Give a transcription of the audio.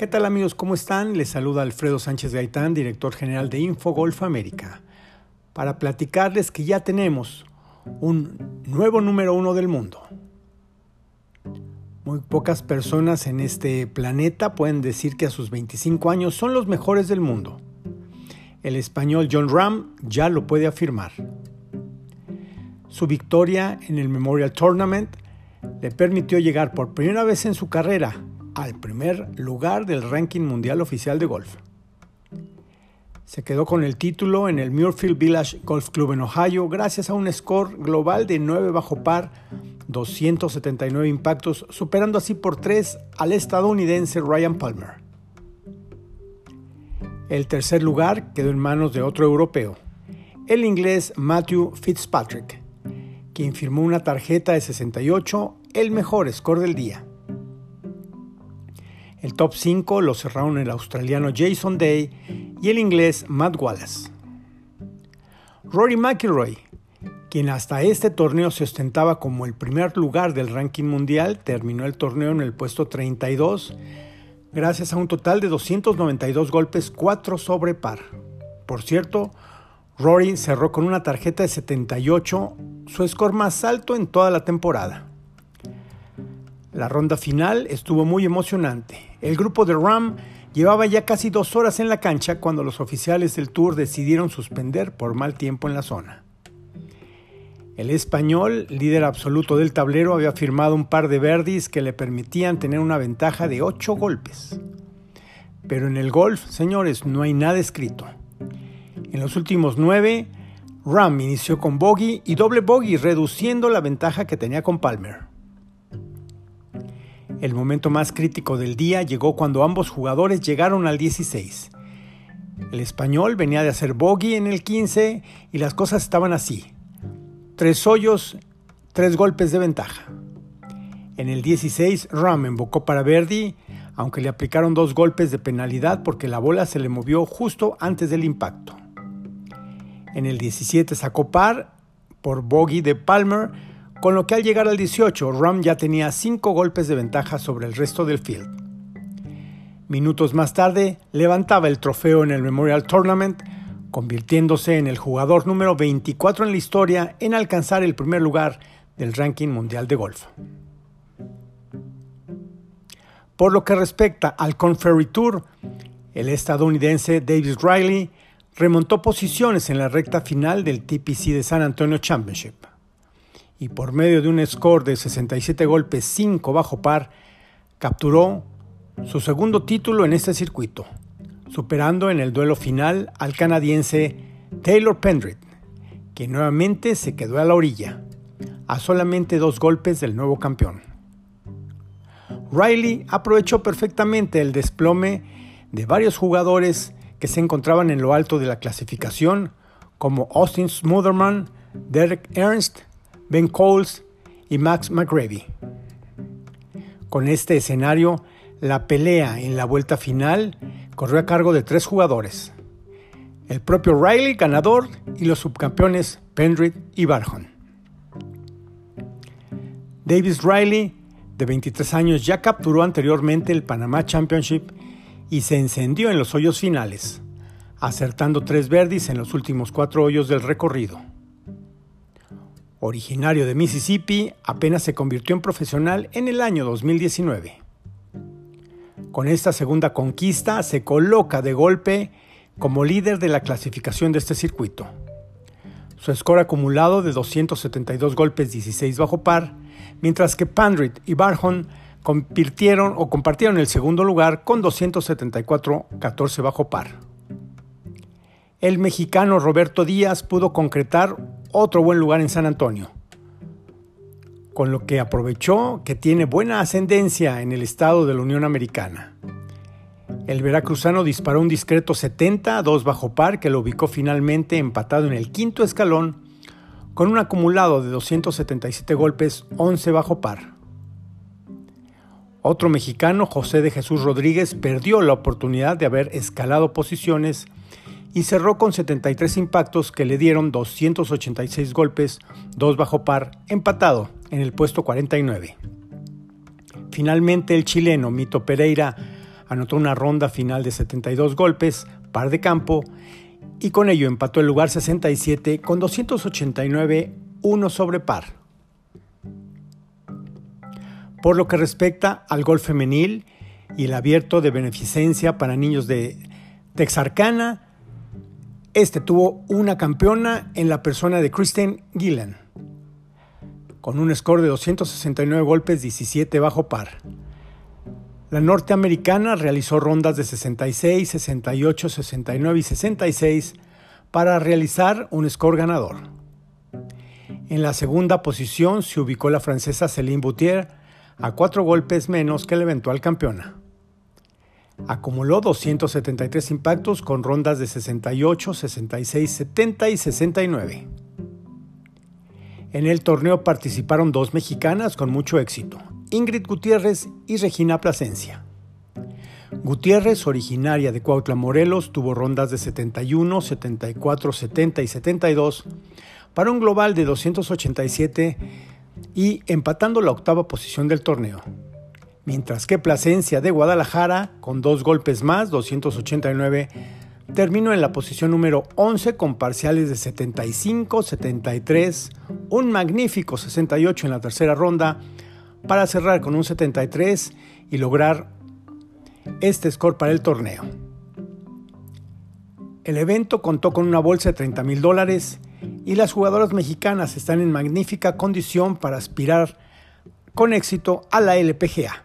¿Qué tal amigos? ¿Cómo están? Les saluda Alfredo Sánchez Gaitán, director general de Infogolf América, para platicarles que ya tenemos un nuevo número uno del mundo. Muy pocas personas en este planeta pueden decir que a sus 25 años son los mejores del mundo. El español John Ram ya lo puede afirmar. Su victoria en el Memorial Tournament le permitió llegar por primera vez en su carrera al primer lugar del ranking mundial oficial de golf. Se quedó con el título en el Muirfield Village Golf Club en Ohio gracias a un score global de 9 bajo par, 279 impactos, superando así por 3 al estadounidense Ryan Palmer. El tercer lugar quedó en manos de otro europeo, el inglés Matthew Fitzpatrick, quien firmó una tarjeta de 68, el mejor score del día. El top 5 lo cerraron el australiano Jason Day y el inglés Matt Wallace. Rory McIlroy, quien hasta este torneo se ostentaba como el primer lugar del ranking mundial, terminó el torneo en el puesto 32 gracias a un total de 292 golpes 4 sobre par. Por cierto, Rory cerró con una tarjeta de 78, su score más alto en toda la temporada. La ronda final estuvo muy emocionante. El grupo de Ram llevaba ya casi dos horas en la cancha cuando los oficiales del Tour decidieron suspender por mal tiempo en la zona. El español, líder absoluto del tablero, había firmado un par de verdis que le permitían tener una ventaja de ocho golpes. Pero en el golf, señores, no hay nada escrito. En los últimos nueve, Ram inició con bogey y doble bogey, reduciendo la ventaja que tenía con Palmer. El momento más crítico del día llegó cuando ambos jugadores llegaron al 16. El español venía de hacer bogey en el 15 y las cosas estaban así. Tres hoyos, tres golpes de ventaja. En el 16, Ram embocó para Verdi, aunque le aplicaron dos golpes de penalidad porque la bola se le movió justo antes del impacto. En el 17 sacó par por bogey de Palmer, con lo que al llegar al 18, Ram ya tenía 5 golpes de ventaja sobre el resto del field. Minutos más tarde, levantaba el trofeo en el Memorial Tournament, convirtiéndose en el jugador número 24 en la historia en alcanzar el primer lugar del ranking mundial de golf. Por lo que respecta al Conferry Tour, el estadounidense Davis Riley remontó posiciones en la recta final del TPC de San Antonio Championship y por medio de un score de 67 golpes 5 bajo par, capturó su segundo título en este circuito, superando en el duelo final al canadiense Taylor Pendrit, que nuevamente se quedó a la orilla, a solamente dos golpes del nuevo campeón. Riley aprovechó perfectamente el desplome de varios jugadores que se encontraban en lo alto de la clasificación, como Austin Smotherman, Derek Ernst Ben Coles y Max McGravy. Con este escenario, la pelea en la vuelta final corrió a cargo de tres jugadores. El propio Riley, ganador, y los subcampeones Pendrit y Barjon. Davis Riley, de 23 años, ya capturó anteriormente el Panama Championship y se encendió en los hoyos finales, acertando tres verdis en los últimos cuatro hoyos del recorrido. Originario de Mississippi, apenas se convirtió en profesional en el año 2019. Con esta segunda conquista se coloca de golpe como líder de la clasificación de este circuito. Su score acumulado de 272 golpes 16 bajo par, mientras que Pandrit y Barjon convirtieron o compartieron el segundo lugar con 274 14 bajo par. El mexicano Roberto Díaz pudo concretar otro buen lugar en San Antonio, con lo que aprovechó que tiene buena ascendencia en el estado de la Unión Americana. El veracruzano disparó un discreto 70 a 2 bajo par que lo ubicó finalmente empatado en el quinto escalón con un acumulado de 277 golpes 11 bajo par. Otro mexicano, José de Jesús Rodríguez, perdió la oportunidad de haber escalado posiciones y cerró con 73 impactos que le dieron 286 golpes, 2 bajo par, empatado en el puesto 49. Finalmente el chileno Mito Pereira anotó una ronda final de 72 golpes, par de campo, y con ello empató el lugar 67 con 289 1 sobre par. Por lo que respecta al golf femenil y el abierto de beneficencia para niños de Texarkana, este tuvo una campeona en la persona de Kristen Gillen, con un score de 269 golpes 17 bajo par. La norteamericana realizó rondas de 66, 68, 69 y 66 para realizar un score ganador. En la segunda posición se ubicó la francesa Céline Boutier a cuatro golpes menos que la eventual campeona. Acumuló 273 impactos con rondas de 68, 66, 70 y 69. En el torneo participaron dos mexicanas con mucho éxito, Ingrid Gutiérrez y Regina Plasencia. Gutiérrez, originaria de Cuautla, Morelos, tuvo rondas de 71, 74, 70 y 72 para un global de 287 y empatando la octava posición del torneo. Mientras que Plasencia de Guadalajara, con dos golpes más, 289, terminó en la posición número 11 con parciales de 75, 73, un magnífico 68 en la tercera ronda para cerrar con un 73 y lograr este score para el torneo. El evento contó con una bolsa de 30 mil dólares y las jugadoras mexicanas están en magnífica condición para aspirar con éxito a la LPGA.